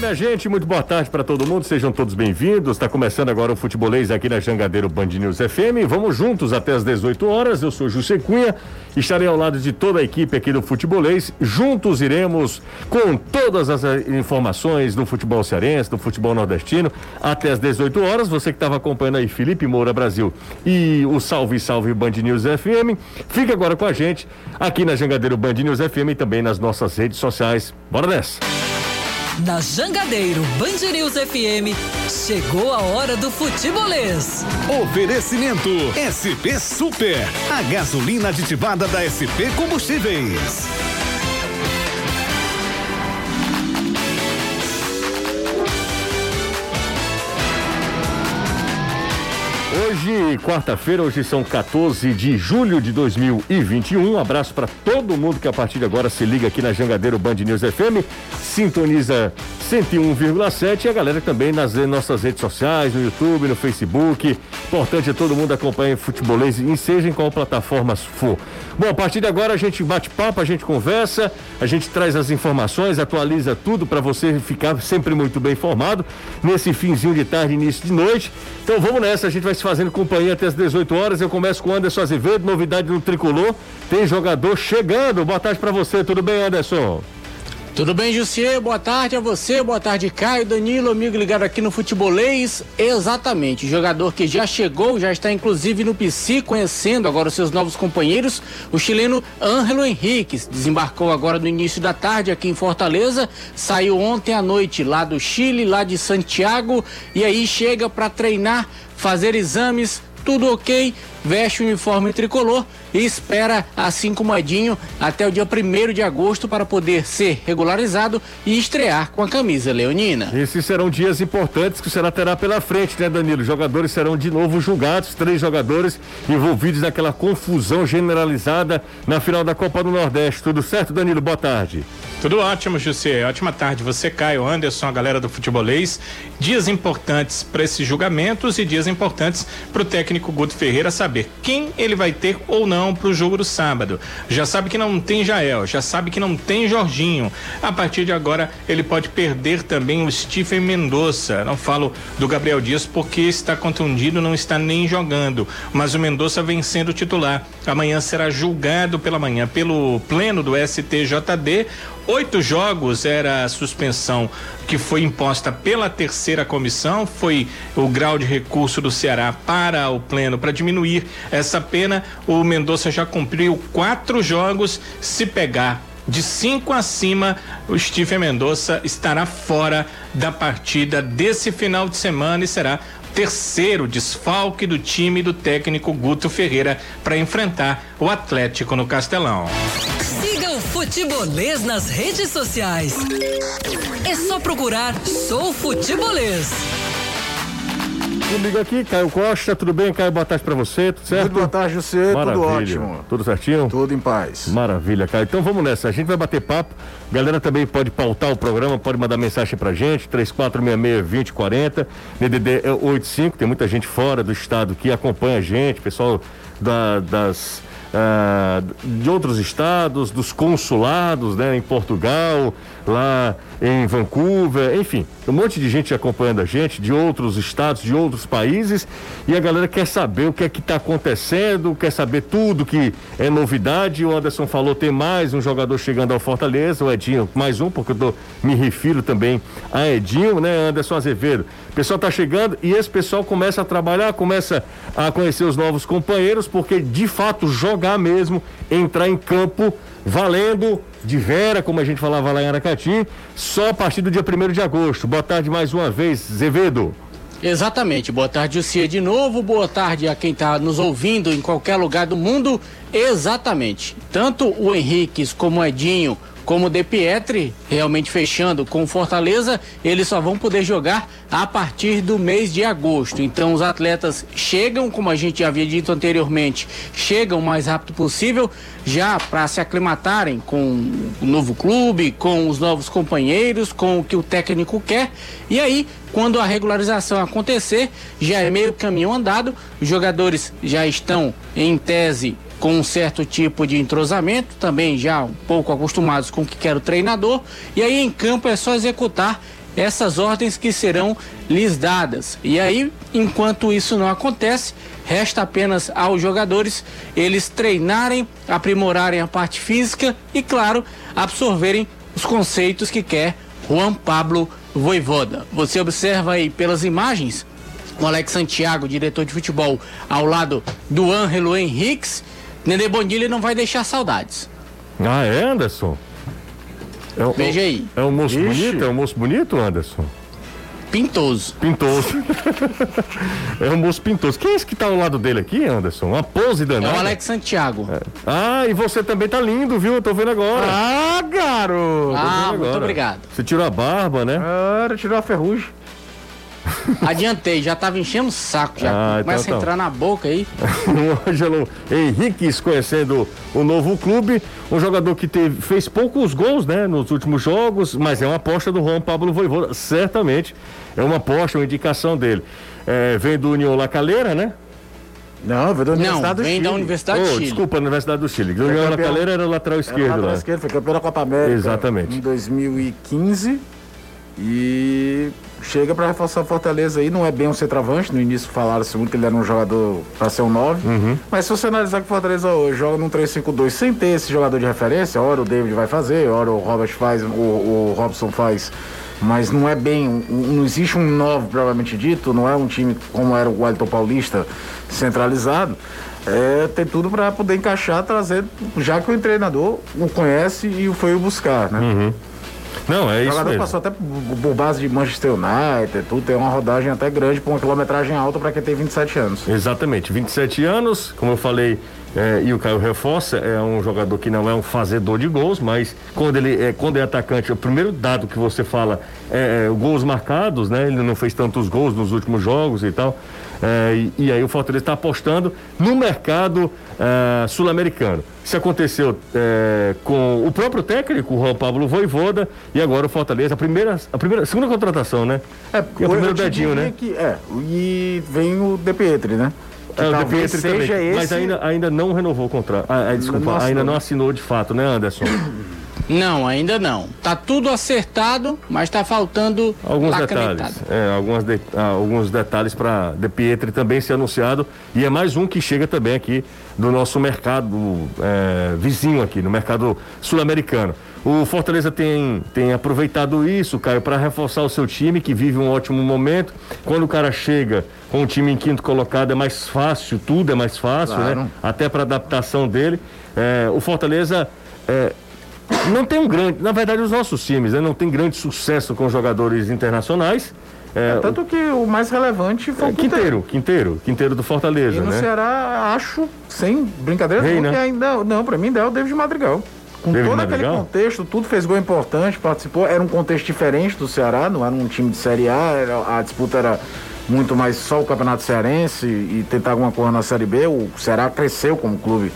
Minha gente, muito boa tarde para todo mundo, sejam todos bem-vindos. Está começando agora o Futebolês aqui na Jangadeiro Band News FM. Vamos juntos até as 18 horas. Eu sou José Cunha, estarei ao lado de toda a equipe aqui do Futebolês. Juntos iremos com todas as eh, informações do futebol cearense, do futebol nordestino, até as 18 horas. Você que estava acompanhando aí Felipe Moura Brasil e o Salve Salve Band News FM, fica agora com a gente aqui na Jangadeiro Band News FM e também nas nossas redes sociais. Bora nessa! Na Jangadeiro Band News FM, chegou a hora do futebolês. Oferecimento SP Super, a gasolina aditivada da SP Combustíveis. Hoje, quarta-feira, hoje são 14 de julho de 2021. Um abraço para todo mundo que a partir de agora se liga aqui na Jangadeiro Band News FM, sintoniza 101,7 e a galera também nas nossas redes sociais, no YouTube, no Facebook. Importante é todo mundo acompanhar futebolês e seja em qual plataforma for. Bom, a partir de agora a gente bate papo, a gente conversa, a gente traz as informações, atualiza tudo para você ficar sempre muito bem informado nesse finzinho de tarde, início de noite. Então vamos nessa, a gente vai se fazendo companhia até as 18 horas. Eu começo com o Anderson Azevedo, novidade no tricolor. Tem jogador chegando. Boa tarde para você, tudo bem, Anderson? Tudo bem, Jussier? Boa tarde a você, boa tarde, Caio, Danilo, amigo ligado aqui no Futebolês. Exatamente, jogador que já chegou, já está inclusive no PC, conhecendo agora os seus novos companheiros, o chileno Ângelo Henrique, desembarcou agora no início da tarde aqui em Fortaleza, saiu ontem à noite lá do Chile, lá de Santiago, e aí chega para treinar, fazer exames, tudo ok, veste o uniforme tricolor e espera, assim como Edinho, até o dia 1 de agosto para poder ser regularizado e estrear com a camisa leonina. Esses serão dias importantes que o Ceará terá pela frente, né, Danilo? Jogadores serão de novo julgados, três jogadores envolvidos naquela confusão generalizada na final da Copa do Nordeste. Tudo certo, Danilo? Boa tarde. Tudo ótimo, José. Ótima tarde. Você, Caio, Anderson, a galera do futebolês. Dias importantes para esses julgamentos e dias importantes para o técnico Guto Ferreira saber quem ele vai ter ou não para o jogo do sábado. Já sabe que não tem Jael, já sabe que não tem Jorginho. A partir de agora, ele pode perder também o Stephen Mendonça. Não falo do Gabriel Dias porque está contundido, não está nem jogando. Mas o Mendonça vem sendo titular. Amanhã será julgado pela manhã pelo pleno do STJD oito jogos era a suspensão que foi imposta pela terceira comissão, foi o grau de recurso do Ceará para o pleno para diminuir essa pena. O Mendonça já cumpriu quatro jogos. Se pegar de cinco acima, o Stephen Mendonça estará fora da partida desse final de semana e será terceiro desfalque do time do técnico Guto Ferreira para enfrentar o Atlético no Castelão. Siga o Futebolês nas redes sociais. É só procurar Sou Futebolês. Comigo aqui, Caio Costa, tudo bem, Caio? Boa tarde pra você, tudo certo? Muito boa tarde, você, tudo ótimo. Tudo certinho? Tudo em paz. Maravilha, Caio. Então vamos nessa, a gente vai bater papo. Galera também pode pautar o programa, pode mandar mensagem pra gente, 3466-2040, DDD 85, tem muita gente fora do estado que acompanha a gente, pessoal da, das ah, de outros estados, dos consulados, né, em Portugal, lá em Vancouver, enfim, um monte de gente acompanhando a gente, de outros estados, de outros países, e a galera quer saber o que é que está acontecendo, quer saber tudo que é novidade. O Anderson falou, tem mais um jogador chegando ao Fortaleza, o Edinho, mais um, porque eu tô, me refiro também a Edinho, né, Anderson Azevedo. O pessoal está chegando e esse pessoal começa a trabalhar, começa a conhecer os novos companheiros, porque de fato jogar mesmo, entrar em campo valendo de Vera, como a gente falava lá em Aracati, só a partir do dia 1 de agosto. Boa tarde mais uma vez, Zevedo. Exatamente. Boa tarde, Lucia, de novo. Boa tarde a quem está nos ouvindo em qualquer lugar do mundo. Exatamente. Tanto o Henriques como o Edinho como De Pietri, realmente fechando com Fortaleza, eles só vão poder jogar a partir do mês de agosto. Então os atletas chegam, como a gente havia dito anteriormente, chegam o mais rápido possível, já para se aclimatarem com o novo clube, com os novos companheiros, com o que o técnico quer. E aí, quando a regularização acontecer, já é meio caminho andado, os jogadores já estão em tese com um certo tipo de entrosamento, também já um pouco acostumados com o que quer o treinador, e aí em campo é só executar essas ordens que serão lhes dadas. E aí, enquanto isso não acontece, resta apenas aos jogadores eles treinarem, aprimorarem a parte física e, claro, absorverem os conceitos que quer Juan Pablo Voivoda. Você observa aí pelas imagens o Alex Santiago, diretor de futebol, ao lado do Ângelo Henriques. Nenê Bondilha não vai deixar saudades. Ah, é, Anderson? É, um- Veja aí. É um moço Ixi. bonito? É um moço bonito, Anderson? Pintoso. Pintoso. é um moço pintoso. Quem é esse que tá ao lado dele aqui, Anderson? Uma pose É danada. o Alex Santiago. Ah, e você também tá lindo, viu? Eu tô vendo agora. Ah, garoto! Ah, muito obrigado. Você tirou a barba, né? Cara, tirou a ferrugem. Adiantei, já tava enchendo o saco, já Ah, então começa tá. a entrar na boca aí. o Ângelo Henriques conhecendo o novo clube, um jogador que teve, fez poucos gols, né, nos últimos jogos, mas é uma aposta do Juan Pablo Voivoda, certamente é uma aposta, uma indicação dele. É, vem do União La Calera, né? Não, veio da Não, Universidade do vem Chile. da Universidade Oh, do Chile. desculpa, Universidade do Chile. Do União La. Calera era o lateral Era esquerdo lateral lá. esquerdo, foi campeão da Copa América. Exatamente. Em 2015. E chega pra reforçar o Fortaleza aí. Não é bem um centroavante. No início falaram-se muito que ele era um jogador pra ser um 9. Uhum. Mas se você analisar que o Fortaleza hoje joga num 3-5-2 sem ter esse jogador de referência, hora o David vai fazer, hora o Robert faz, o, o Robson faz. Mas não é bem, um- não existe um 9 provavelmente dito, não é um time como era o Wellington Paulista centralizado. É, tem tudo para poder encaixar, trazer, já que o treinador o conhece e o foi o buscar, né? Não, é O isso jogador mesmo. passou até por, base de Manchester United, tudo, tem uma rodagem até grande, por uma quilometragem alta para quem tem 27 anos. Exatamente, 27 anos, como eu falei, é, e o Caio reforça, é um jogador que não é um fazedor de gols, mas quando ele é, quando é atacante, o primeiro dado que você fala é, é gols marcados, né? Ele não fez tantos gols nos últimos jogos e tal. É, e, e aí o Fortaleza está apostando no mercado é, sul-americano. Isso aconteceu é, com o próprio técnico, o Juan Pablo Voivoda, e agora o Fortaleza, a primeira, a primeira, segunda contratação, né? É, E o primeiro dedinho, né? Que, é, e vem o De Pietri, né? Que É, talvez também, seja esse... mas ainda, ainda não renovou o contrato. Ah, ah, desculpa, assinou. ainda não assinou de fato, né, Anderson? Não, ainda não. Tá tudo acertado, mas tá faltando Alguns detalhes. É, algumas de- ah, alguns detalhes para De Pietri também ser anunciado. E é mais um que chega também aqui do nosso mercado é, vizinho aqui, no mercado sul-americano. O Fortaleza tem, tem aproveitado isso, Caio, para reforçar o seu time, que vive um ótimo momento. Quando o cara chega com o time em quinto colocado, é mais fácil, tudo é mais fácil, Claro. né? Até para adaptação dele. É, o Fortaleza. é, não tem um grande, na verdade os nossos times né, não tem grande sucesso com jogadores internacionais. É, Tanto que o mais relevante foi o o Quinteiro. Quinteiro, Quinteiro, Quinteiro do E Fortaleza, no né? Ceará, acho, sem brincadeira, Rei, né? ainda. Não, pra mim ainda é o David Madrigal. Com David todo Madrigal? aquele contexto, tudo fez gol importante, participou. Era um contexto diferente do Ceará, não era um time de Série A, era- a disputa era muito mais só o Campeonato Cearense e tentar alguma coisa na Série B. O Ceará cresceu como clube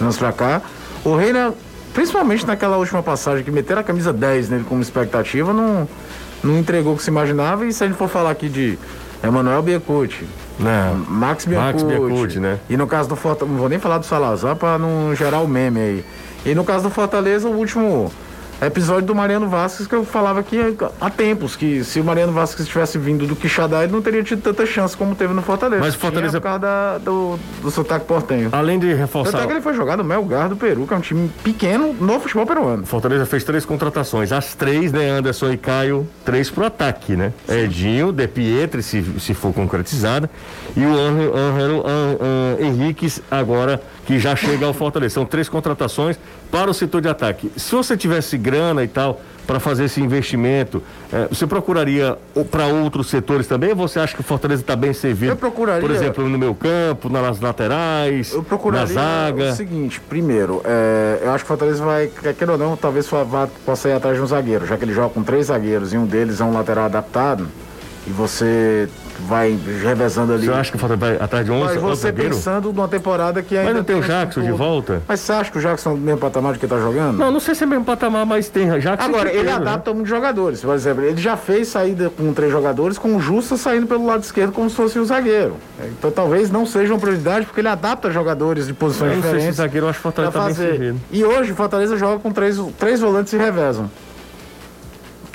anos pra cá. O Reina, principalmente naquela última passagem que meteram a camisa 10 nele como expectativa, não, não entregou o que se imaginava. E se a gente for falar aqui de Emanuel Biacucci, Não. Max. Biancucci, né? E no caso do Fortaleza, não vou nem falar do Salazar para não gerar o meme aí. E no caso do Fortaleza, o último episódio do Mariano Vasquez que eu falava aqui há tempos, que se o Mariano Vasquez tivesse vindo do Quixadá, ele não teria tido tanta chance como teve no Fortaleza. Mas o Fortaleza- Tinha por causa da- do, do sotaque portenho. Além de reforçar. é que ele foi jogar no Melgar do Peru, que é um time pequeno no futebol peruano. Fortaleza fez três contratações. As três, né? Anderson e Caio, três pro ataque, né? Edinho, De Pietri, se, se for concretizada. E o Henriques, agora, que já chega ao Fortaleza. São três contratações para o setor de ataque. Se você tivesse grana e tal para fazer esse investimento, eh, você procuraria para outros setores também? Ou você acha que o Fortaleza está bem servido? Eu procuraria- Por exemplo, no meu campo, nas laterais, Eu procuraria na zaga. o seguinte, primeiro, é, eu acho que o Fortaleza vai, quer ou não, talvez vá- possa ir atrás de um zagueiro, já que ele joga com três zagueiros e um deles é um lateral adaptado, e você vai revezando ali. Você acha que o Fortaleza vai atrás de 11 Mas você pensando numa temporada que ainda Mas não tem o mais Jackson de volta? Mas você acha que o Jackson é o mesmo patamar de que tá jogando? Não, não sei se é mesmo patamar, mas tem Jackson. Agora, tem ele Pedro, né? adapta muitos jogadores. Por exemplo, ele já fez saída com três jogadores, com o Justa saindo pelo lado esquerdo como se fosse o zagueiro. Então talvez não seja uma prioridade, porque ele adapta jogadores de posições Eu não sei se diferentes. zagueiro, eu acho que o Fortaleza tá bem fazer. E hoje o Fortaleza joga com três, três volantes e revezam.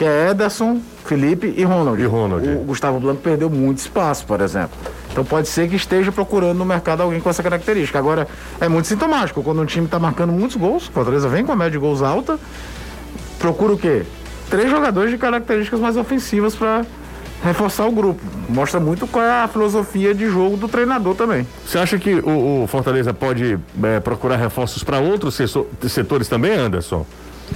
Que é Ederson, Felipe e Ronald. E Ronald. O Gustavo Blanco perdeu muito espaço, por exemplo. Então pode ser que esteja procurando no mercado alguém com essa característica. Agora, é muito sintomático. Quando um time está marcando muitos gols, o Fortaleza vem com a média de gols alta, procura o quê? Três jogadores de características mais ofensivas para reforçar o grupo. Mostra muito qual é a filosofia de jogo do treinador também. Você acha que o, o Fortaleza pode é, procurar reforços para outros setores também, Anderson?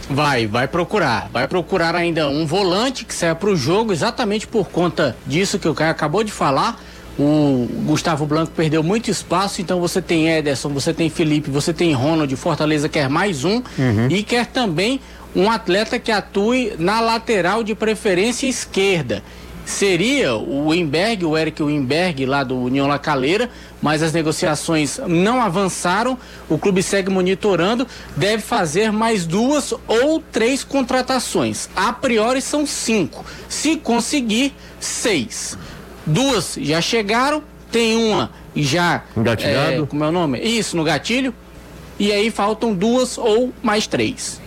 Vai, vai procurar. Vai procurar ainda um volante que saia para o jogo, exatamente por conta disso que o Caio acabou de falar. O Gustavo Blanco perdeu muito espaço, então você tem Ederson, você tem Felipe, você tem Ronald, Fortaleza quer mais um e quer também um atleta que atue na lateral de preferência esquerda. Seria o Wimberg, o Eric Wimberg lá do União La Calera, mas as negociações não avançaram. O clube segue monitorando, deve fazer mais duas ou três contratações. A priori são cinco. Se conseguir, seis. Duas já chegaram, tem uma já. Engatilhado? é, como é o nome? Isso, no gatilho. E aí faltam duas ou mais três.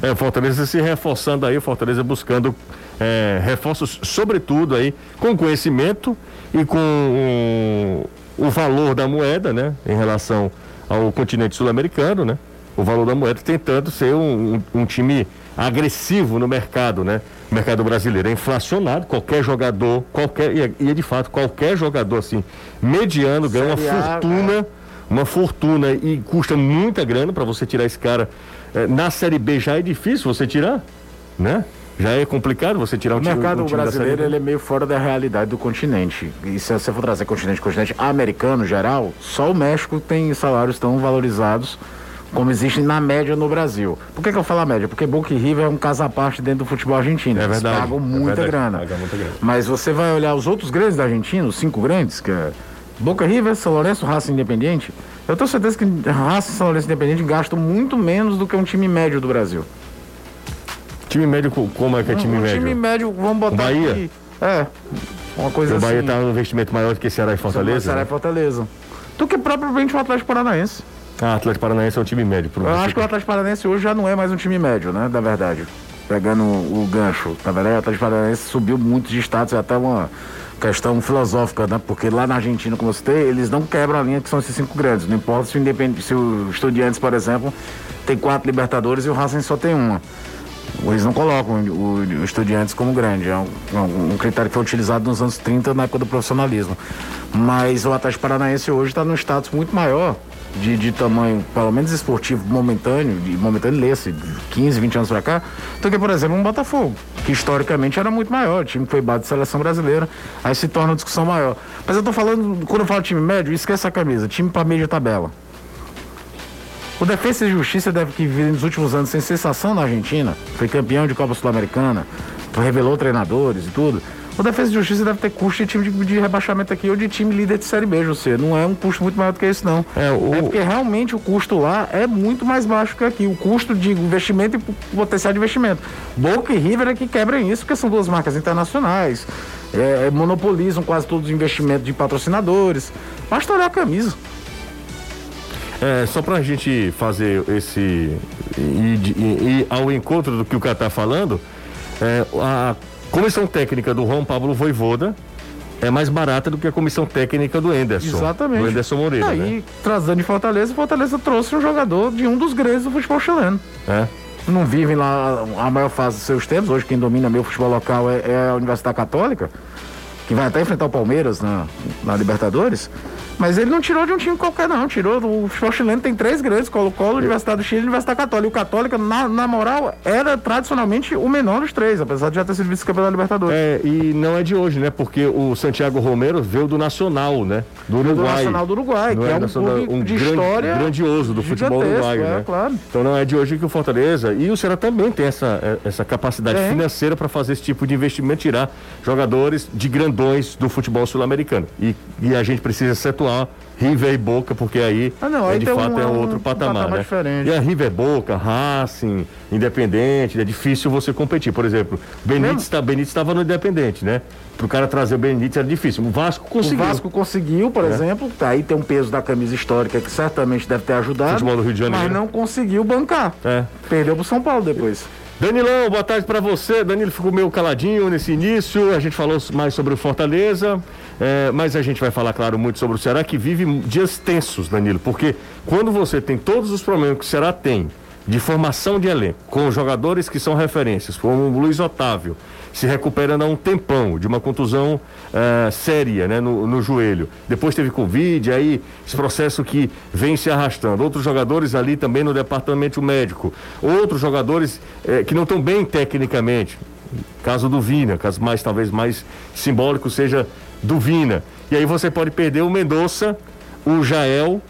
É, o Fortaleza se reforçando aí, o Fortaleza buscando é, reforços, sobretudo aí, com conhecimento e com o, o valor da moeda, né? Em relação ao continente sul-americano, né? O valor da moeda tentando ser um, um- um time agressivo no mercado, né? Mercado brasileiro é inflacionado, qualquer jogador, qualquer, e é, e é de fato, qualquer jogador assim, mediano, ganha uma fortuna uma fortuna e custa muita grana para você tirar esse cara. Eh, na Série B já é difícil você tirar, né? Já é complicado você tirar um O time mercado um time brasileiro ele é meio fora da realidade do continente. E se você for trazer continente, continente americano geral, só o México tem salários tão valorizados como existem na média no Brasil. Por que, que eu falo a média? Porque Boca e River é um caso à parte dentro do futebol argentino. É Eles verdade, pagam é muita verdade, grana. pagam muita grana. Mas você vai olhar os outros grandes da Argentina, os cinco grandes, que é Boca River, São Lourenço, Racing Independiente. Eu tenho certeza que e São Lourenço Independiente gastam muito menos do que um time médio do Brasil. Time médio, co- como é que é time um médio? time médio, vamos botar Bahia? aqui. É, uma coisa O assim. Bahia está um investimento maior do que Ceará e Fortaleza? Ceará e né? Fortaleza. Do que propriamente o Atlético Paranaense. Ah, Atlético Paranaense é um time médio. Eu acho que o Atlético Paranaense hoje já não é mais um time médio, né? Da verdade. Pegando o, o gancho. Na verdade, o Atlético Paranaense subiu muito de status, é até uma questão filosófica, né? Porque lá na Argentina, como eu citei, eles não quebram a linha que são esses cinco grandes. Não importa se o, Independ... se o Estudiantes, por exemplo, tem quatro Libertadores e o Racing só tem uma. Eles não colocam o, o Estudiantes como grande. É um, um- critério que foi utilizado nos anos 30, na época do profissionalismo. Mas o Atlético Paranaense hoje está num status muito maior de, de tamanho, pelo menos esportivo, momentâneo, de momentâneo de 15, 20 anos pra cá, do que, por exemplo, um Botafogo, que historicamente era muito maior, o time foi base de seleção brasileira, aí se torna uma discussão maior. Mas eu tô falando, quando eu falo time médio, esquece a camisa, time pra meio de tabela. O Defesa e Justiça deve que vir nos últimos anos sem sensação na Argentina, foi campeão de Copa Sul-Americana, revelou treinadores e tudo. O Defesa e Justiça deve ter custo de time de, de rebaixamento aqui ou de time líder de Série B, José. Não é um custo muito maior do que esse, não. É, o- porque realmente o custo lá é muito mais baixo que aqui. O custo de investimento e potencial de investimento. Boca e River é que quebram isso, porque são duas marcas internacionais. É, monopolizam quase todos os investimentos de patrocinadores. Basta olhar a camisa. É, só pra gente fazer esse. ir, ao encontro do que o cara tá falando, é, a comissão técnica do Juan Pablo Voivoda é mais barata do que a comissão técnica do Enderson. Exatamente. Do Enderson Moreira. Aí, né? trazendo de Fortaleza, Fortaleza trouxe um jogador de um dos grandes do futebol chileno. É. Não vivem lá a maior fase dos seus tempos. Hoje quem domina meu futebol local é, é a Universidade Católica, que vai até enfrentar o Palmeiras na, na Libertadores. Mas ele não tirou de um time qualquer, não. Tirou do futebol chileno, tem três grandes: Colo-Colo, Universidade do Chile e Universidade Católica. E o Católica, na, na moral, era tradicionalmente o menor dos três, apesar de já ter sido vice-campeão da Libertadores. É, e não é de hoje, né? Porque o Santiago Romero veio do Nacional, né? Do do Uruguai. Nacional do Uruguai, Não que é um Nacional- clube de grande- história grandioso do futebol uruguaio, é, né? claro. Então não é de hoje que o Fortaleza e o Ceará também tem essa, eh, essa capacidade Tem. financeira para fazer esse tipo de investimento, tirar jogadores de grandão do futebol sul-americano. E, e a gente precisa acentuar River e Boca, porque aí, Ah, não, é, aí de tem fato um- é um- outro um patamar, patamar né? E a River Boca, Racing, Independente, é difícil você competir. Por exemplo, Benítez tá, estava no Independente, né? Para o cara trazer o Benítez era difícil. O Vasco conseguiu. O Vasco conseguiu, por exemplo, tá aí tem um peso da camisa histórica que certamente deve ter ajudado. Futebol do Rio de Janeiro. Mas não conseguiu bancar. É. Perdeu pro São Paulo depois. Danilão, boa tarde para você. Danilo ficou meio caladinho nesse início. A gente falou mais sobre o Fortaleza, é, mas a gente vai falar, claro, muito sobre o Ceará, que vive dias tensos, Danilo, porque quando você tem todos os problemas que o Ceará tem de formação de elenco, com jogadores que são referências, como o Luiz Otávio, se recuperando há um tempão de uma contusão eh, séria né, no, no joelho. Depois teve Covid, aí esse processo que vem se arrastando. Outros jogadores ali também no departamento médico. Outros jogadores eh, que não estão bem tecnicamente. Caso do Vina, caso mais, talvez mais simbólico seja do Vina. E aí você pode perder o Mendonça, o Jael,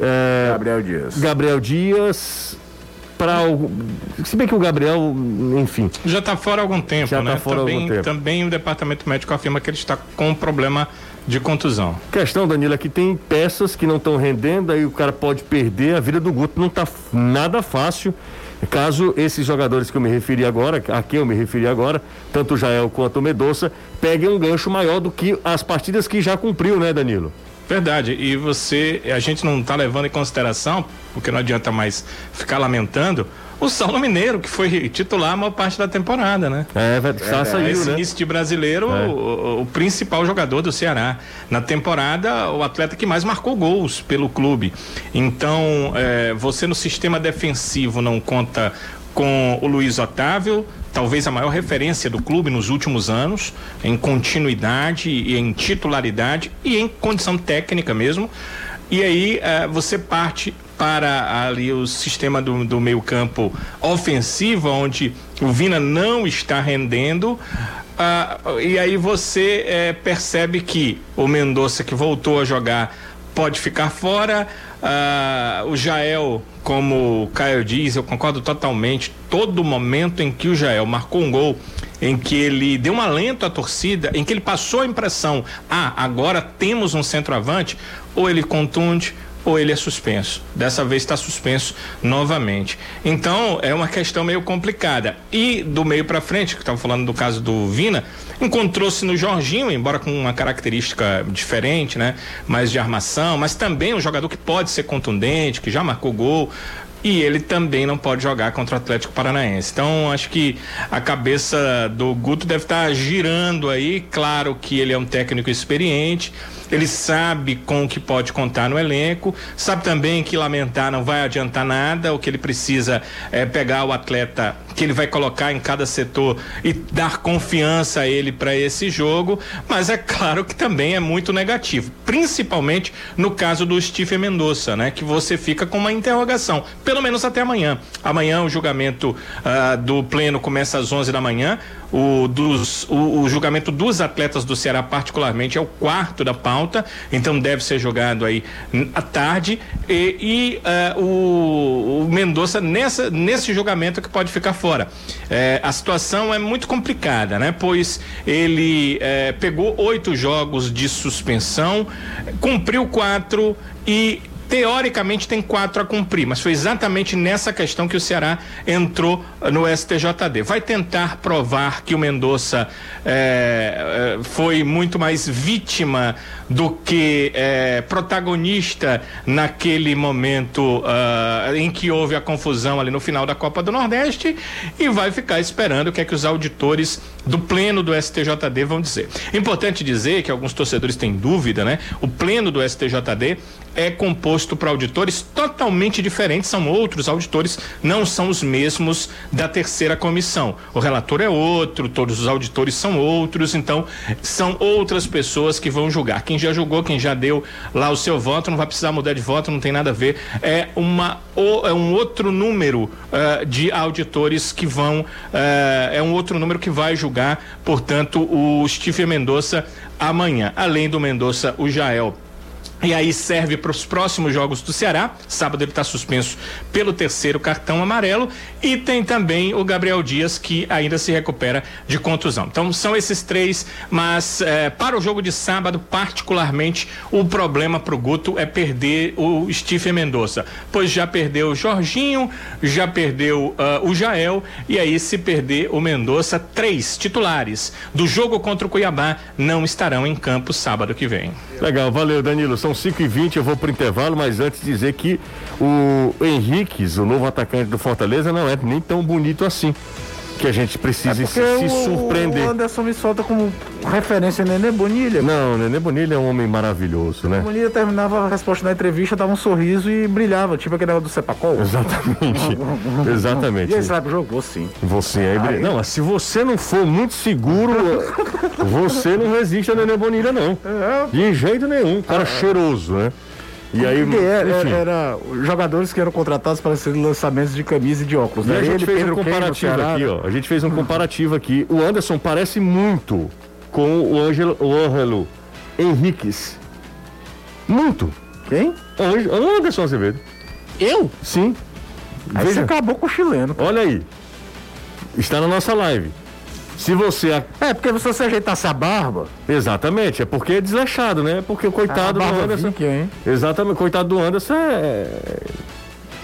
eh, Gabriel Dias. Gabriel Dias. Para o... Se bem que o Gabriel, enfim, Já está fora há algum tempo, Já né? tá fora também, algum tempo. também o departamento médico afirma que ele está com um problema de contusão. Questão, Danilo, é que tem peças que não estão rendendo, aí o cara pode perder. A vida do Guto não está nada fácil. Caso esses jogadores que eu me referi agora, a quem eu me referi agora, tanto o Jael quanto o Medoça, peguem um gancho maior do que as partidas que já cumpriu, né, Danilo? Verdade. E você, a gente não está levando em consideração, porque não adianta mais ficar lamentando, o Saulo Mineiro, que foi titular a maior parte da temporada, né? É, vai- já saiu, Esse né? início de brasileiro, É. o, o- o principal jogador do Ceará. Na temporada, o atleta que mais marcou gols pelo clube. Então, é, você no sistema defensivo não conta com o Luiz Otávio, talvez a maior referência do clube nos últimos anos, em continuidade e em titularidade e em condição técnica mesmo. E aí eh, você parte para ali o sistema do, do meio campo ofensivo, onde o Vina não está rendendo. ah, e aí você eh, percebe que o Mendonça que voltou a jogar pode ficar fora. Ah, o Jael, como o Caio diz, eu concordo totalmente. Todo momento em que o Jael marcou um gol, em que ele deu um alento à torcida, em que ele passou a impressão: ah, agora temos um centroavante, ou ele contunde ou ele é suspenso. Dessa vez está suspenso novamente. Então é uma questão meio complicada. E do meio para frente, que estava falando do caso do Vina, encontrou-se no Jorginho, embora com uma característica diferente, né? Mais de armação, mas também um jogador que pode ser contundente, que já marcou gol. E ele também não pode jogar contra o Atlético Paranaense. Então, acho que a cabeça do Guto deve estar girando aí. Claro que ele é um técnico experiente, ele sabe com o que pode contar no elenco, sabe também que lamentar não vai adiantar nada. O que ele precisa é pegar o atleta que ele vai colocar em cada setor e dar confiança a ele para esse jogo. Mas é claro que também é muito negativo, principalmente no caso do Stephen Mendonça, né? Que você fica com uma interrogação, pelo menos até amanhã. Amanhã o julgamento ah, do pleno começa às 11 da manhã. O, dos, o, o julgamento dos atletas do Ceará, particularmente, é o quarto da pauta, então deve ser jogado aí à tarde. E, e, ah, o, o Mendonça, nesse julgamento, que pode ficar fora. Eh, a situação é muito complicada, né? Pois ele eh, pegou oito jogos de suspensão, cumpriu quatro e teoricamente tem quatro a cumprir, mas foi exatamente nessa questão que o Ceará entrou eh, no STJD. Vai tentar provar que o Mendonça eh, foi muito mais vítima do que eh, protagonista naquele momento ah, em que houve a confusão ali no final da Copa do Nordeste e vai ficar esperando o que é que os auditores do pleno do STJD vão dizer. Importante dizer que alguns torcedores têm dúvida, né? O pleno do STJD é composto por auditores totalmente diferentes, são outros auditores, não são os mesmos da terceira comissão. O relator é outro, todos os auditores são outros, então são outras pessoas que vão julgar. Quem já julgou, quem já deu lá o seu voto, não vai precisar mudar de voto, não tem nada a ver. É uma é um outro número eh, de auditores que vão eh, é um outro número que vai julgar, portanto, o Stephen Mendonça amanhã. Além do Mendonça, o Jael E aí serve para os próximos jogos do Ceará. Sábado ele está suspenso pelo terceiro cartão amarelo. E tem também o Gabriel Dias, que ainda se recupera de contusão. Então são esses três, mas eh, para o jogo de sábado, particularmente, o problema para o Guto é perder o Stephen Mendonça. Pois já perdeu o Jorginho, já perdeu ah, o Jael. E aí, se perder o Mendonça, três titulares do jogo contra o Cuiabá não estarão em campo sábado que vem. Legal, valeu, Danilo. São 5 e 20 eu vou pro intervalo, mas antes dizer que o Henriques, o novo atacante do Fortaleza, não é nem tão bonito assim. Que a gente precisa se, Porque se o, surpreender. o Anderson me solta como referência Nenê Bonilha. Não, o Nenê Bonilha é um homem maravilhoso, né? Bonilha terminava a resposta da entrevista, dava um sorriso e brilhava, tipo aquele negócio do Sepacol. Exatamente. Exatamente. E aí, você vai pro jogo? Vou sim. Você aí, brilha. Não, mas se você não for muito seguro, você não resiste a Nenê Bonilha, não. De jeito nenhum. Cara cheiroso, né? E aí, era, enfim. era, era jogadores que eram contratados para serem lançamentos de camisa e de óculos. E Né? a gente Ele, fez um Pedro Queiro, comparativo aqui, ó. A gente fez um comparativo aqui. O Anderson parece muito com o Ângelo, o Ângelo Henriques. Muito. Quem? Ângelo- Anderson Azevedo. Eu? Sim. Aí você Veja, acabou com o chileno. olha aí. Está na nossa live. Se você. É, porque se você ajeitasse a barba. Exatamente, é porque é desleixado, né? Porque o coitado a do barba Anderson. viking, hein? Exatamente, coitado do Anderson é.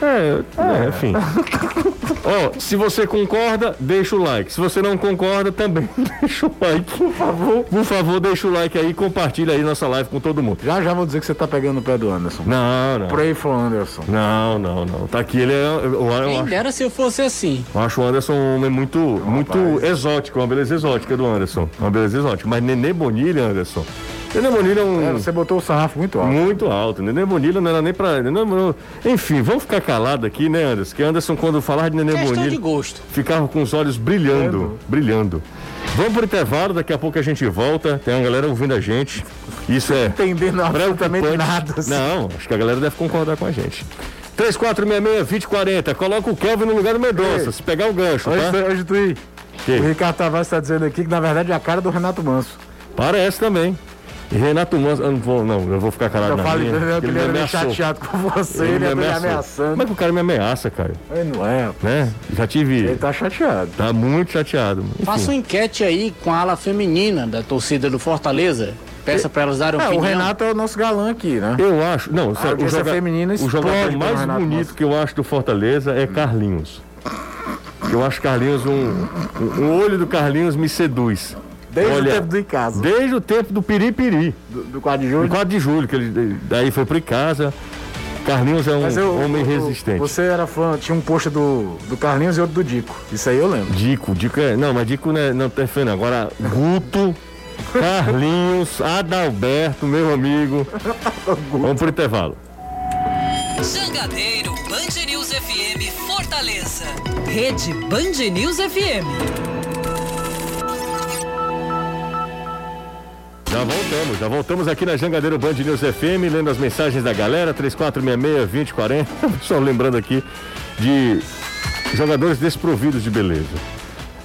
É, é, enfim. Ó, se você concorda, deixa o like. Se você não concorda, também deixa o like. Por favor. Por favor, deixa o like aí e compartilha aí nossa live com todo mundo. Já já vou dizer que você tá pegando o pé do Anderson. Não, não. Pray for Anderson. Não, não, não. Tá aqui, ele é. Eu, eu Quem acho, dera se eu fosse assim. eu acho o Anderson um homem muito, muito exótico, uma beleza exótica do Anderson. Uma beleza exótica. Mas Nenê Bonilha, Anderson. Nenê Bonilha é um. É, você botou o sarrafo muito alto. Muito alto. Nenê Bonilha não era nem pra. Enfim, vamos ficar calado aqui, né, Anderson? Que Anderson, quando falar de Nenê Questão de Bonilha, gosto. ficava com os olhos brilhando. Brilhando. Vamos pro intervalo, daqui a pouco a gente volta. Tem uma galera ouvindo a gente. Isso é. Entendendo absolutamente nada. assim. Não, acho que a galera deve concordar com a gente. 3466-2040. Coloca o Kelvin no lugar do Mendonça. Ei. Se pegar o gancho, Hoje, tá? hoje tu? O Ricardo Tavares está dizendo aqui que na verdade é a cara do Renato Manso. Parece também. Renato Manso, eu não vou, não, eu vou ficar calado Eu na falei minha, que porque ele me era meio ameaçou. chateado com você, ele, me ele me ameaçando. Como é que o cara me ameaça, cara? Ele não é, Né? Já tive. ele tá chateado. Tá muito chateado. Enfim. Faça uma enquete aí com a ala feminina da torcida do Fortaleza. Peça pra elas darem É, opinião. o Renato é o nosso galã aqui, né? Eu acho. Não, o, audiência joga- feminina o jogador mais Renato bonito Manso. que eu acho do Fortaleza é Carlinhos. Eu acho Carlinhos um. um- O olho do Carlinhos me seduz. Desde Olha, o tempo do Icasa, Desde o tempo do Piripiri. do, do 4 de julho. 4 de julho, que ele daí foi pro Icasa. Carlinhos é um eu, homem eu- resistente. Você era fã, tinha um post do, do Carlinhos e outro do Dico. Isso aí eu lembro. Dico, Dico é. Não, mas Dico não, é, não tem fé, não. Agora, Guto, Carlinhos, Adalberto, meu amigo. Vamos pro intervalo. Jangadeiro Band News FM Fortaleza. Rede Band News FM. Já voltamos, já voltamos aqui na Jangadeiro Band News FM, lendo as mensagens da galera, 3466-2040. Só lembrando aqui de jogadores desprovidos de beleza.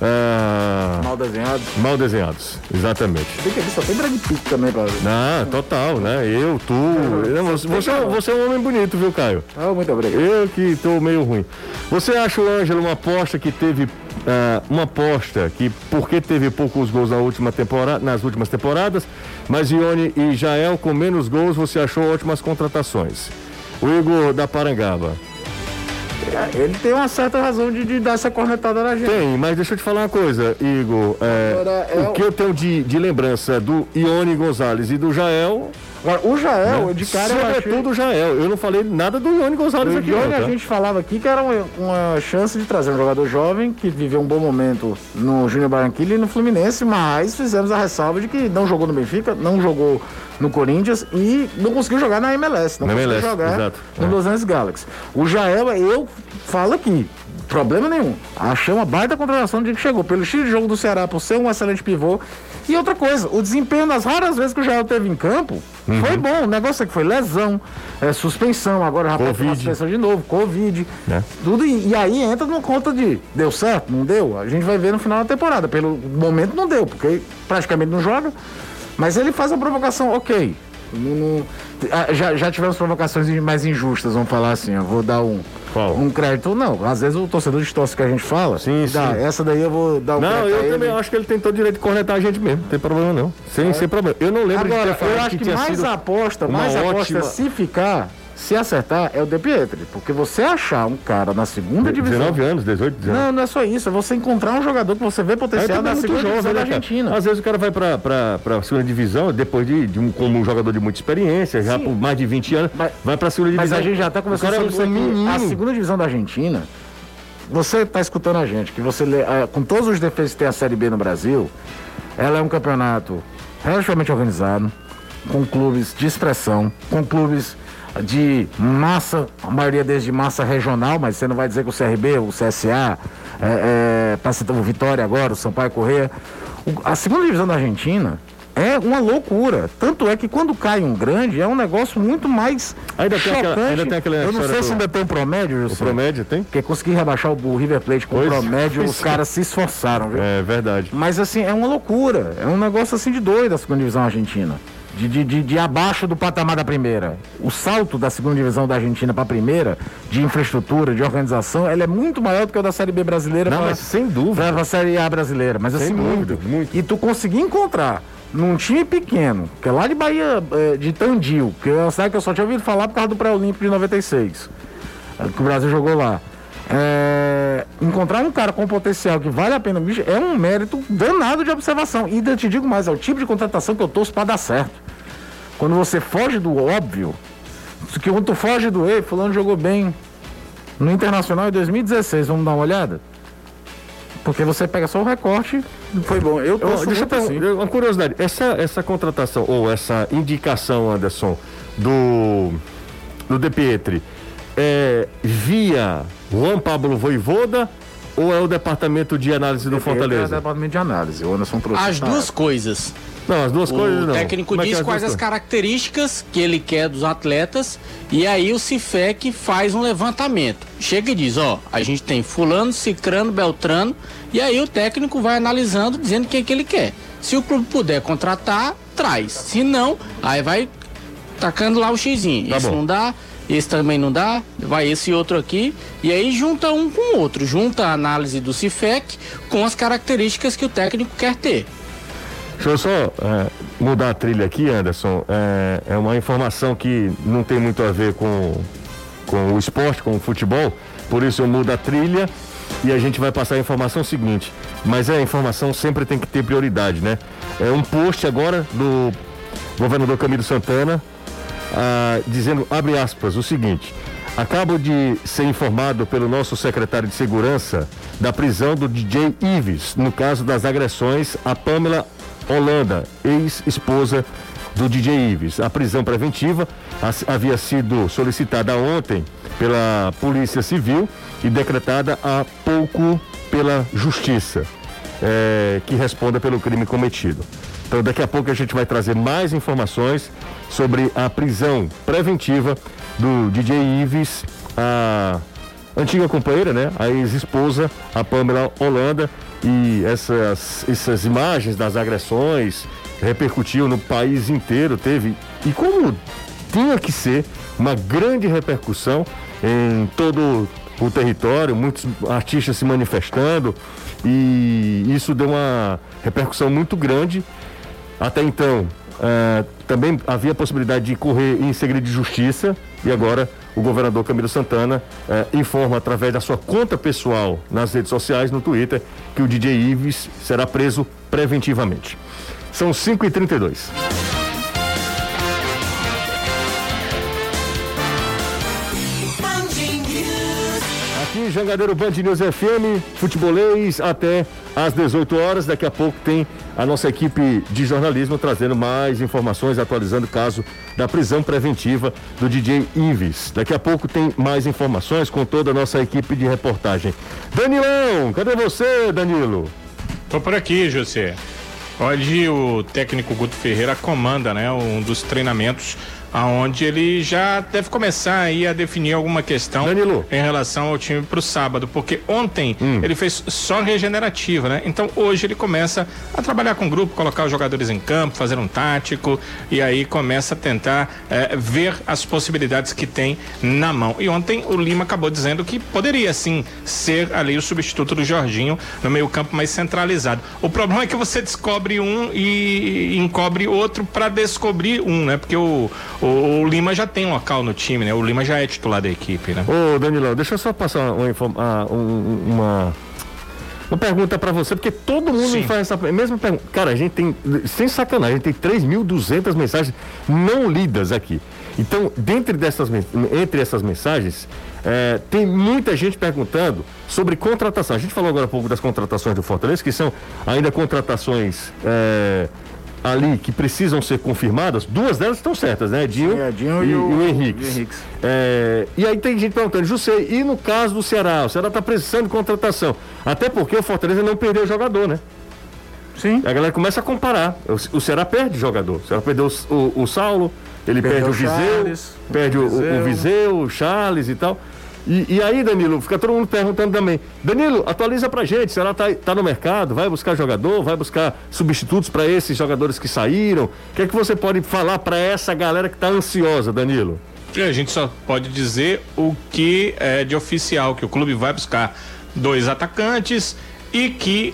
Ah, Mal desenhado. mal desenhados, exatamente. Tem que só tem Brad Pitt também pra. Ah, total, né? Eu, tu. Não, você, você, é- você é um homem bonito, viu, Caio? Ah, muito obrigado. Eu que tô meio ruim. Você acha o Ângelo uma aposta que teve. ah, uma aposta que porque teve poucos gols na última temporada, nas últimas temporadas, mas Ione e Jael com menos gols, você achou ótimas contratações. O Igor da Parangaba. Ele tem uma certa razão de, de dar essa cornetada na gente. Tem, mas deixa eu te falar uma coisa, Igor. é, Agora, é o o- que eu tenho de, de lembrança do Ione Gonzalez e do Jael. Agora, o Jael, de cara, eu achei... sobretudo o Jael. Eu não falei nada do Ione Gonzalez O aqui, Johnny, não, a tá? gente falava aqui que era uma, uma chance de trazer um jogador jovem que viveu um bom momento no Júnior Barranquilla e no Fluminense, mas fizemos a ressalva de que não jogou no Benfica, não jogou no Corinthians e não conseguiu jogar na MLS, não Na conseguiu MLS, jogar exato. no É. Los Angeles Galaxy. O Jael, eu falo aqui, problema nenhum. Achei uma baita contratação de que chegou pelo estilo de jogo do Ceará, por ser um excelente pivô. E outra coisa, o desempenho nas raras vezes que o Jael teve em campo Uhum. foi bom. O negócio é que foi lesão, é, suspensão, agora já tomar Covid. suspensão de novo, Covid. Né? Tudo, e, e aí entra no conta de deu certo, não deu? A gente vai ver no final da temporada. Pelo momento não deu, porque praticamente não joga. Mas ele faz a provocação, ok. Não, não- já, já tivemos provocações mais injustas, vamos falar assim. Eu vou dar um, Qual? um crédito. Não, às vezes o torcedor distorce que a gente fala. Sim, Dá, sim. Essa daí eu vou dar o Não, eu ele. também acho que ele tem todo o direito de cornetar a gente mesmo. Não tem problema não. Sem, sem problema. Eu não lembro de Agora, ter falado eu acho que, tinha mais aposta, mais ótima... aposta se ficar, se acertar, é o De Pietri. Porque você achar um cara na segunda divisão. 19 anos, 18, 19. Não, não é só isso. É você encontrar um jogador que você vê potencial na é muito segunda divisão jovem, da né, cara? Argentina. Às vezes o cara vai pra, pra, pra segunda divisão, depois de, de um, como um jogador de muita experiência, já Sim. por mais de 20 anos, Mas- vai pra segunda Mas divisão. a gente já até O conversou cara sobre isso é um aqui. menino. A segunda divisão da Argentina, você está escutando a gente, que você lê, ah, com todos os defeitos que tem a Série B no Brasil, ela é um campeonato relativamente organizado, com clubes de expressão, com clubes de massa, a maioria deles de massa regional, mas você não vai dizer que o CRB, o CSA, é, é, pra citar o Vitória agora, o Sampaio Corrêa. O- a segunda divisão da Argentina é uma loucura. Tanto é que quando cai um grande, é um negócio muito mais Ainda tem aquela- chocante. ainda tem aquela Eu não sei se ainda tem um promédio, O promédio tem? Porque conseguir rebaixar o, o River Plate com Pois- promédio, os caras se esforçaram, viu? É verdade. Mas assim, é uma loucura. É um negócio assim de doido a segunda divisão argentina. De, de, de, de abaixo do patamar da primeira. O salto da segunda divisão da Argentina para a primeira, de infraestrutura, de organização, ela é muito maior do que o da Série B brasileira Não, pra- mas sem dúvida. pra, pra Série A brasileira. Mas Sem assim, dúvida, muito. muito. E tu conseguir encontrar num time pequeno, que é lá de Bahia, eh, de Tandil, que é uma cidade que eu só tinha ouvido falar por causa do pré-olímpico de 96, eh, que o Brasil jogou lá. É, encontrar um cara com potencial que vale a pena, bicho, é um mérito danado de observação. E ainda te digo mais, é o tipo de contratação que eu torço para dar certo. Quando você foge do óbvio, que quando tu foge do ei, fulano jogou bem no Internacional em 2016, vamos dar uma olhada? Porque você pega só o recorte, foi bom. Eu torço deixa eu assim. uma curiosidade, essa, essa contratação ou essa indicação, Anderson, do, do De Pietri, é via Juan Pablo Voivoda ou é o departamento de análise do É Fortaleza? departamento de análise. O Anderson trouxe. As duas coisas. Não, as duas coisas O não. técnico Como é é diz as quais as coisas? características que ele quer dos atletas e aí o Cifec faz um levantamento. Chega e diz, ó, a gente tem fulano, cicrano, beltrano e aí o técnico vai analisando, dizendo o que, é que ele quer. Se o clube puder contratar, traz. Se não, aí vai tacando lá o xizinho. Tá esse bom. não dá, esse também não dá, vai esse outro aqui e aí junta um com o outro, junta a análise do Cifec com as características que o técnico quer ter. Deixa eu só é, mudar a trilha aqui, Anderson. É, é uma informação que não tem muito a ver com, com o esporte, com o futebol. Por isso eu mudo a trilha e a gente vai passar a informação seguinte. Mas a informação sempre tem que ter prioridade, né? É um post agora do governador Camilo Santana ah, dizendo, abre aspas, o seguinte. Acabo de ser informado pelo nosso secretário de segurança da prisão do DJ Ives, no caso das agressões a Pamela Holanda, ex-esposa do DJ Ives. A prisão preventiva havia sido solicitada ontem pela Polícia Civil e decretada há pouco pela Justiça, eh, que responda pelo crime cometido. Então, daqui a pouco a gente vai trazer mais informações sobre a prisão preventiva do DJ Ives, a antiga companheira, né? A ex-esposa, a Pamela Holanda. E essas, essas imagens das agressões repercutiu no país inteiro, teve. E como tinha que ser uma grande repercussão em todo o território, muitos artistas se manifestando, e isso deu uma repercussão muito grande. Até então, eh, também havia a possibilidade de correr em segredo de justiça, e agora o governador Camilo Santana eh, informa através da sua conta pessoal nas redes sociais, no Twitter, que o DJ Ives será preso preventivamente. São 5h32. Aqui, Jangadeiro Band News FM, futebolês até às 18 horas. Daqui a pouco tem a nossa equipe de jornalismo trazendo mais informações, atualizando o caso da prisão preventiva do DJ Ives. Daqui a pouco tem mais informações com toda a nossa equipe de reportagem. Danilão, cadê você, Danilo? Tô por aqui, José. Hoje o técnico Guto Ferreira comanda, né, um dos treinamentos aonde ele já deve começar aí a definir alguma questão Danilo. em relação ao time para o sábado, porque ontem ele fez só regenerativa, né? Então hoje ele começa a trabalhar com o grupo, colocar os jogadores em campo, fazer um tático e aí começa a tentar eh, ver as possibilidades que tem na mão. E ontem o Lima acabou dizendo que poderia sim ser ali o substituto do Jorginho no meio campo mais centralizado. O problema é que você descobre um e encobre outro para descobrir um, né? Porque o, o, o Lima já tem local no time, né? O Lima já é titular da equipe, né? Ô, Danilão, deixa eu só passar uma, ah, um- uma, uma pergunta pra você, porque todo mundo Sim. me faz essa mesma pergunta. Cara, a gente tem, sem sacanagem, a gente tem 3.200 mensagens não lidas aqui. Então, dentre dessas, entre essas mensagens, eh, tem muita gente perguntando sobre contratação. A gente falou agora há pouco das contratações do Fortaleza, que são ainda contratações eh, ali que precisam ser confirmadas. Duas delas estão certas, né? Dinho, Sim, é, Dinho e, e o- o Henrique. e o Henriques. É, e aí tem gente perguntando, José, e no caso do Ceará? O Ceará está precisando de contratação. Até porque o Fortaleza não perdeu jogador, né? Sim. A galera começa a comparar. O, o Ceará perde jogador. O Ceará perdeu o, o- o Saulo, ele perde o o Viseu, Charles, perde o, o, Viseu. o Viseu, o Charles e tal. E, e aí, Danilo, fica todo mundo perguntando também. Danilo, atualiza pra gente. O Ceará tá, tá no mercado, vai buscar jogador, vai buscar substitutos para esses jogadores que saíram. O que é que você pode falar para essa galera que tá ansiosa, Danilo? E a gente só pode dizer o que é de oficial, que o clube vai buscar dois atacantes e que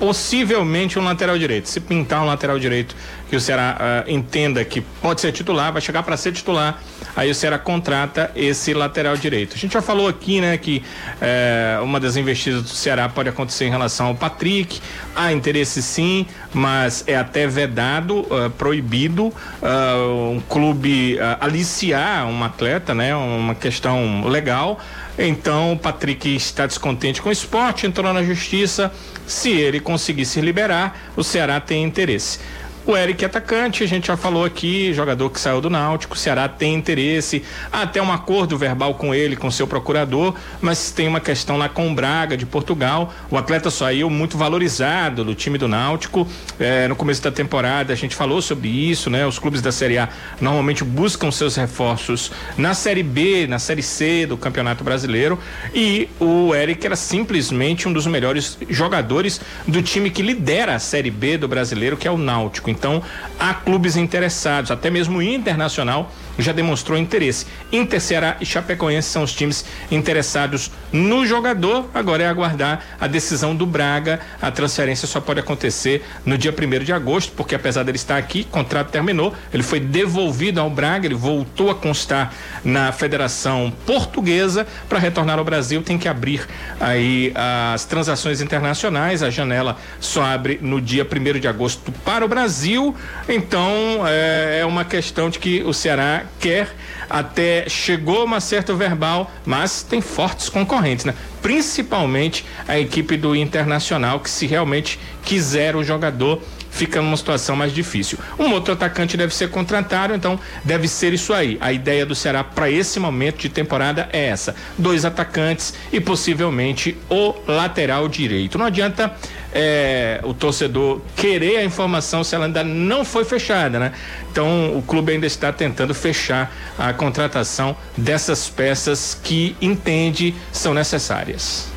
possivelmente um lateral direito. Se pintar um lateral direito que o Ceará ah, entenda que pode ser titular, vai chegar para ser titular, aí o Ceará contrata esse lateral direito. A gente já falou aqui, né, que eh, uma das investidas do Ceará pode acontecer em relação ao Patrick. Há interesse sim, mas é até vedado, ah, proibido ah, um clube aliciar um atleta, né? Uma questão legal. Então o Patrick está descontente com o esporte, entrou na justiça. Se ele conseguir se liberar, o Ceará tem interesse. O Eric é atacante, a gente já falou aqui, jogador que saiu do Náutico, o Ceará tem interesse, há até um acordo verbal com ele, com seu procurador, mas tem uma questão lá com o Braga de Portugal. O atleta saiu muito valorizado do time do Náutico. eh, no começo da temporada a gente falou sobre isso, né? Os clubes da Série A normalmente buscam seus reforços na Série B, na Série C do Campeonato Brasileiro. E o Eric era simplesmente um dos melhores jogadores do time que lidera a Série B do brasileiro, que é o Náutico. Então, há clubes interessados, até mesmo Internacional já demonstrou interesse. Inter, Ceará e Chapecoense são os times interessados no jogador. Agora é aguardar a decisão do Braga. A transferência só pode acontecer no dia 1 de agosto, porque apesar dele estar aqui, o contrato terminou, ele foi devolvido ao Braga, ele voltou a constar na Federação Portuguesa para retornar ao Brasil, tem que abrir aí as transações internacionais. A janela só abre no dia 1 de agosto para o Brasil. Então é, é uma questão de que o Ceará quer até chegou uma certa verbal, mas tem fortes concorrentes, né? Principalmente a equipe do Internacional, que se realmente quiser o jogador, fica numa situação mais difícil. Um outro atacante deve ser contratado, então deve ser isso aí. A ideia do Ceará para esse momento de temporada é essa: dois atacantes e possivelmente o lateral direito. Não adianta é, o torcedor querer a informação se ela ainda não foi fechada, né? Então o clube ainda está tentando fechar a contratação dessas peças que entende são necessárias.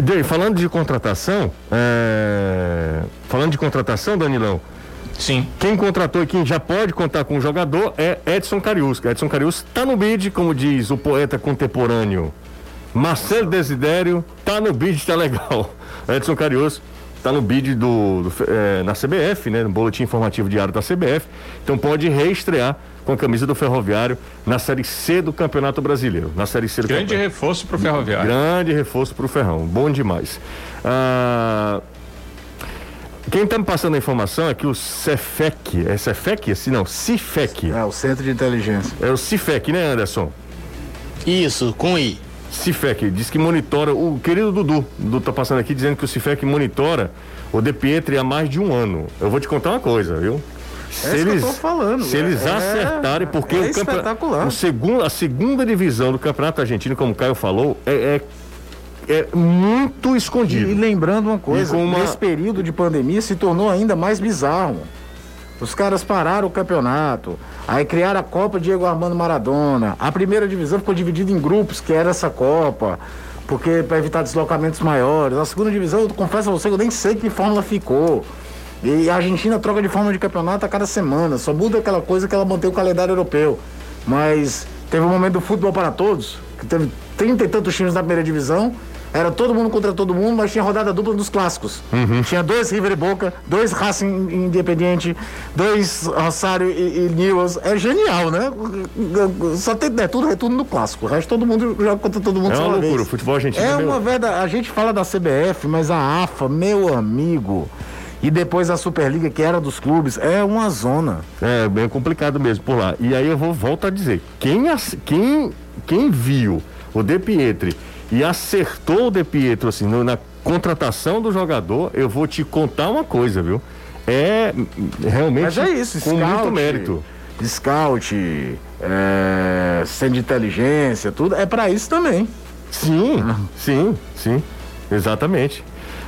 Dei, falando de contratação, é, falando de contratação, Danilão, Sim. quem contratou e quem já pode contar com o jogador é Edson Carius. Edson Carius está no bid, como diz o poeta contemporâneo Marcelo Desidério, tá no bid, tá legal. Edson Carius tá no bid do, do, é, na CBF, né, no boletim informativo diário da CBF. Então pode reestrear com a camisa do Ferroviário na Série C do Campeonato Brasileiro. Na Série C do Grande Campeonato. reforço para o Ferroviário. Grande reforço pro Ferrão, bom demais. Ah, quem tá me passando a informação é que o Cefec, é Cefec? Assim, não, Cifec. É, o Centro de Inteligência. É o Cifec, né, Anderson? Isso, com I. Cifec, diz que monitora, o querido Dudu, Dudu tá passando aqui dizendo que o Cifec monitora o De Pietri há mais de um ano. Eu vou te contar uma coisa, viu? Se É isso que eu tô falando, Se é- eles é- acertarem, porque é o espetacular. o segundo, a segunda divisão do Campeonato Argentino, como o Caio falou, é, é, é muito E, escondido. lembrando uma coisa, E uma- nesse período de pandemia se tornou ainda mais bizarro. Os caras pararam o campeonato. Aí criaram a Copa Diego Armando Maradona. A primeira divisão ficou dividida em grupos, que era essa Copa. Porque para evitar deslocamentos maiores. A segunda divisão, eu confesso a você que eu nem sei que fórmula ficou. E a Argentina troca de forma de campeonato a cada semana. Só muda aquela coisa que ela mantém o calendário europeu. Mas teve um momento do futebol para todos, que teve trinta e tantos times na primeira divisão. Era todo mundo contra todo mundo, mas tinha rodada dupla nos clássicos. Tinha dois River e Boca, dois Racing Independiente, dois Rosário e, e Newell's. É genial, né? Só tem é, tudo, é tudo no clássico. O resto todo mundo joga contra todo mundo É uma loucura. vez. O futebol argentino É é uma verdade. A gente fala da CBF, mas a AFA, meu amigo, e depois a Superliga, que era dos clubes, é uma zona. É bem complicado mesmo por lá. E aí eu vou volto a dizer, quem, quem, quem viu o De Pietri e acertou o De Pietro assim, no- na contratação do jogador, eu vou te contar uma coisa, viu? É realmente Mas é isso, com scout, muito mérito. Scout, é, centro de inteligência, tudo, é pra isso também. Sim, sim, sim, exatamente.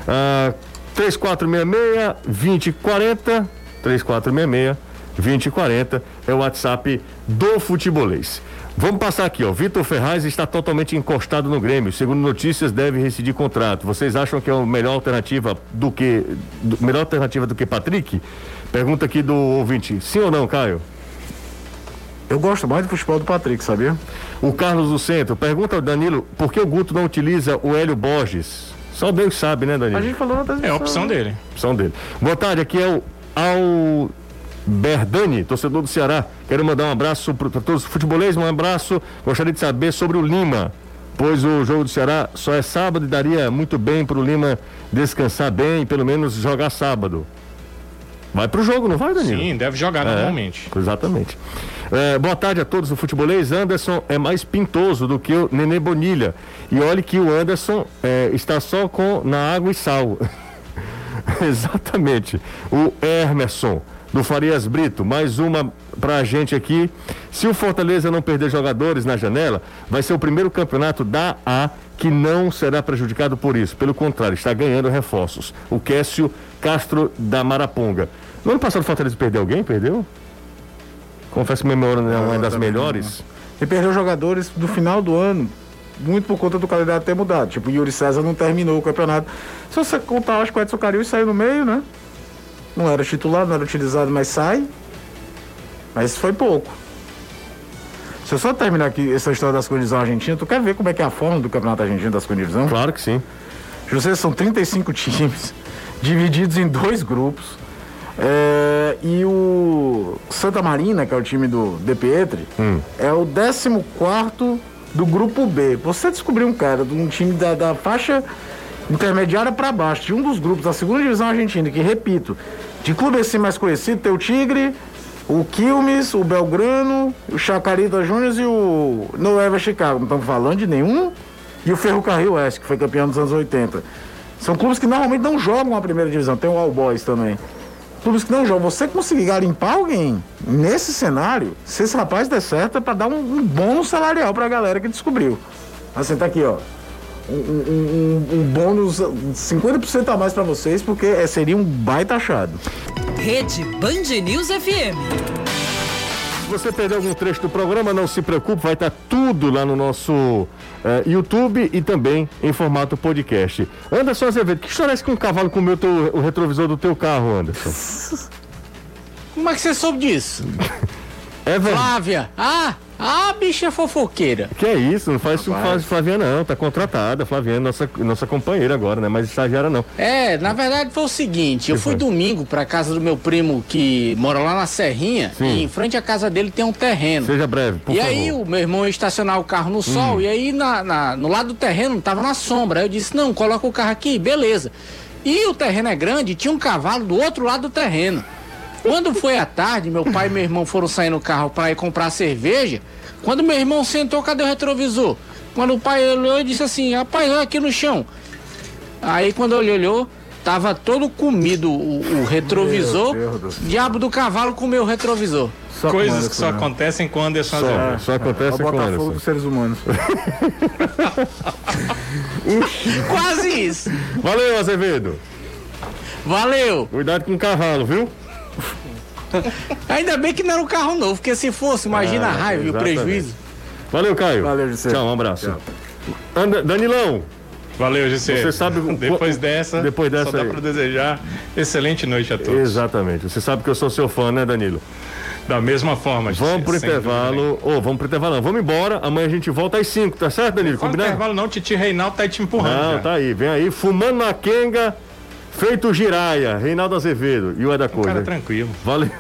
Ah, 3466-2040, 3466-2040 é o WhatsApp do Futebolês. Vamos passar aqui, ó. Vitor Ferraz está totalmente encostado no Grêmio. Segundo notícias, deve rescindir contrato. Vocês acham que é a melhor alternativa do que do- melhor alternativa do que Patrick? Pergunta aqui do ouvinte. Sim ou não, Caio? Eu gosto mais do futebol do Patrick, sabia? O Carlos do Centro pergunta ao Danilo por que o Guto não utiliza o Hélio Borges. Só Deus sabe, né, Danilo? A gente falou na transmissão. É a opção dele. opção dele. Boa tarde, aqui é o Alberdani, torcedor do Ceará. Quero mandar um abraço para todos os futebolistas, um abraço. Gostaria de saber sobre o Lima, pois o jogo do Ceará só é sábado e daria muito bem para o Lima descansar bem, pelo menos jogar sábado. Vai pro jogo, não vai, Danilo? Sim, deve jogar É, normalmente. Exatamente. É, boa tarde a todos do futebolês. Anderson é mais pintoso do que o Nenê Bonilha. E olhe que o Anderson é, está só com na água e sal. Exatamente. O Emerson do Farias Brito, mais uma pra gente aqui. Se o Fortaleza não perder jogadores na janela, vai ser o primeiro campeonato da A que não será prejudicado por isso. Pelo contrário, está ganhando reforços. O Kécio Castro da Maraponga. No ano passado o Fortaleza perdeu alguém? Perdeu? Confesso que minha memória não é uma Ah, das melhores. E perdeu jogadores do final do ano, muito por conta do calendário ter mudado. Tipo, o Yuri César não terminou o campeonato. Se você contar, acho que o Edson Caril saiu no meio, né? Não era titular, não era utilizado, mas sai. Mas foi pouco. Se eu só terminar aqui essa história da segunda divisão argentina, tu quer ver como é que é a forma do campeonato argentino da segunda divisão? Claro que sim. José, são 35 times, divididos em dois grupos. É, e o Santa Marina, que é o time do De Pietri, é o 14 do grupo B. Você descobriu um cara de um time da, da faixa intermediária para baixo, de um dos grupos da segunda divisão argentina, que repito, de clube assim mais conhecido, tem o Tigre, o Quilmes, o Belgrano, o Chacarita Júnior e o Noeva Chicago. Não estamos falando de nenhum. E o Ferrocarril Oeste, que foi campeão dos anos 80. São clubes que normalmente não jogam a primeira divisão. Tem o All Boys também. Clubes que não jogam. Você conseguir garimpar alguém nesse cenário, se esse rapaz der certo, é para dar um, um bônus salarial para a galera que descobriu. Assim, tá aqui, ó. Um, um- um- um bônus 50% a mais para vocês, porque é, seria um baita achado. Rede Band News FM. Se você perdeu algum trecho do programa, não se preocupe, vai estar tudo lá no nosso eh, YouTube e também em formato podcast. Anderson Azevedo, que história é essa que um cavalo comeu teu- o retrovisor do teu carro, Anderson? Como é que você soube disso? É. Flávia! Ah! Ah, bicha fofoqueira! Que é isso, não faz isso com a Flaviana não, tá contratada, Flaviana, nossa, nossa companheira agora, né? Mas estagiária não. É, na verdade foi o seguinte, eu fui foi? domingo pra casa do meu primo que mora lá na Serrinha Sim. e em frente à casa dele tem um terreno. Seja breve, por e favor. Hum. aí o meu irmão ia estacionar o carro no sol e aí na, na- no lado do terreno tava na sombra. Aí eu disse, não, coloca o carro aqui, beleza. E o terreno é grande, e tinha um cavalo do outro lado do terreno. Quando foi à tarde, meu pai e meu irmão foram sair no carro para ir comprar cerveja. Quando meu irmão sentou, cadê o retrovisor? Quando o pai olhou e disse assim, rapaz, olha aqui no chão. Aí quando ele olhou, tava todo comido o, o retrovisor. Do. Diabo do cavalo comeu o retrovisor. Só com Coisas Anderson, que só né? acontecem com Anderson Só, só acontece o com Botafogo Anderson. dos seres humanos. Quase isso. Valeu, Azevedo. Valeu. Cuidado com o cavalo, viu? Ainda bem que não era um carro novo, porque se fosse, imagina a Ah, raiva e o prejuízo. Valeu, Caio. Valeu, José. Tchau, um abraço. Tchau. Anda- Danilão, Valeu, GC. Você sabe Depois dessa, depois dessa só dá para desejar excelente noite a todos. exatamente. Você sabe que eu sou seu fã, né, Danilo? Da mesma forma, GC, Vamos pro intervalo. Ô, vamos pro intervalo. não. Vamos embora. Amanhã a gente volta às 5, tá certo, Danilo? Combinado? intervalo não, Titi Reinaldo tá aí te empurrando. Não, já. tá aí. Vem aí. Fumando na quenga, feito giraia. Reinaldo Azevedo e o Eda Coisa. Cara, tranquilo. Valeu.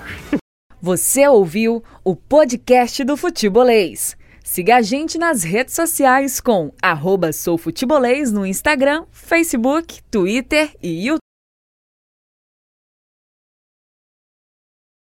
Você ouviu o podcast do Futebolês. Siga a gente nas redes sociais com arroba soufutebolês no Instagram, Facebook, Twitter e YouTube.